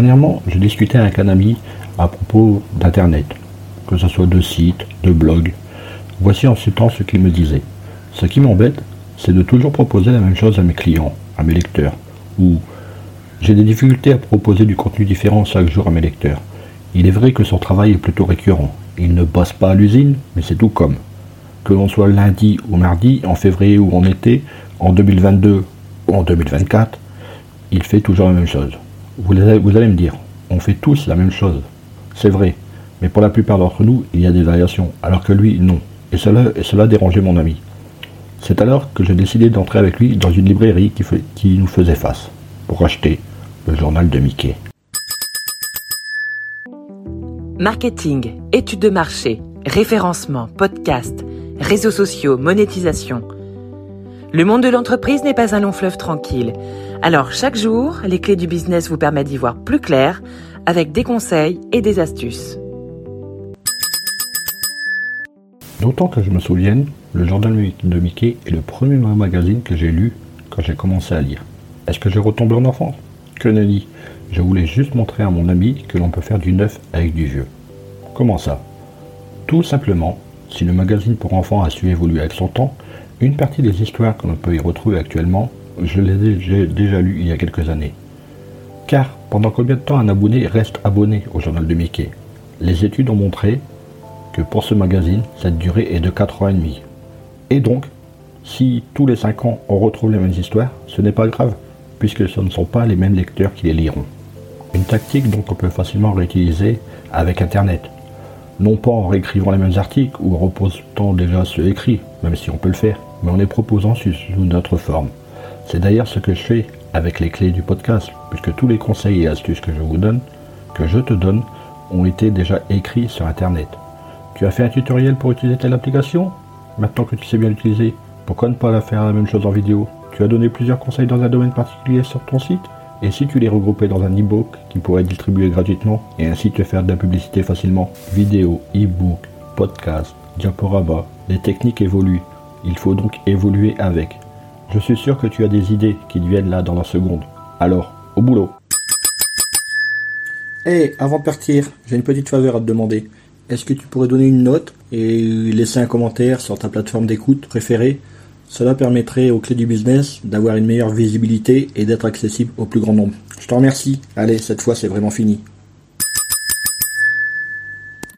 Dernièrement, je discutais avec un ami à propos d'Internet, que ce soit de sites, de blogs. Voici en ce temps ce qu'il me disait. Ce qui m'embête, c'est de toujours proposer la même chose à mes clients, à mes lecteurs, ou j'ai des difficultés à proposer du contenu différent chaque jour à mes lecteurs. Il est vrai que son travail est plutôt récurrent. Il ne bosse pas à l'usine, mais c'est tout comme. Que l'on soit lundi ou mardi, en février ou en été, en 2022 ou en 2024, il fait toujours la même chose. Vous allez me dire, on fait tous la même chose. C'est vrai, mais pour la plupart d'entre nous, il y a des variations, alors que lui, non. Et cela, et cela dérangeait mon ami. C'est alors que j'ai décidé d'entrer avec lui dans une librairie qui, nous faisait face, pour acheter le journal de Mickey. Marketing, études de marché, référencement, podcast, réseaux sociaux, monétisation. Le monde de l'entreprise n'est pas un long fleuve tranquille. Alors chaque jour, les clés du business vous permettent d'y voir plus clair avec des conseils et des astuces. D'autant que je me souvienne, le journal de Mickey est le premier magazine que j'ai lu quand j'ai commencé à lire. Est-ce que je retombe en enfance? Que nenni Je voulais juste montrer à mon ami que l'on peut faire du neuf avec du vieux. Comment ça? Tout simplement, si le magazine pour enfants a su évoluer avec son temps, une partie des histoires que l'on peut y retrouver actuellement, je les ai déjà lues il y a quelques années. Car pendant combien de temps un abonné reste abonné au journal de Mickey? Les études ont montré que pour ce magazine, cette durée est de 4 ans et demi. Et donc, si tous les 5 ans on retrouve les mêmes histoires, ce n'est pas grave, puisque ce ne sont pas les mêmes lecteurs qui les liront. Une tactique dont on peut facilement réutiliser avec Internet. Non pas en réécrivant les mêmes articles ou en repostant déjà ceux écrits, même si on peut le faire, mais en les proposant sous notre forme. C'est d'ailleurs ce que je fais avec les clés du podcast, puisque tous les conseils et astuces que je vous donne, que je te donne, ont été déjà écrits sur Internet. Tu as fait un tutoriel pour utiliser telle application? Maintenant que tu sais bien l'utiliser, pourquoi ne pas la faire la même chose en vidéo? Tu as donné plusieurs conseils dans un domaine particulier sur ton site? Et si tu les regroupais dans un e-book qui pourrait être distribué gratuitement et ainsi te faire de la publicité facilement? Vidéo, e-book, podcast, diaporama, les techniques évoluent. Il faut donc évoluer avec. Je suis sûr que tu as des idées qui te viennent là dans la seconde. Alors, au boulot. Hé, avant de partir, j'ai une petite faveur à te demander. Est-ce que tu pourrais donner une note et laisser un commentaire sur ta plateforme d'écoute préférée? Cela permettrait aux clés du business d'avoir une meilleure visibilité et d'être accessible au plus grand nombre. Je te remercie. Allez, cette fois c'est vraiment fini.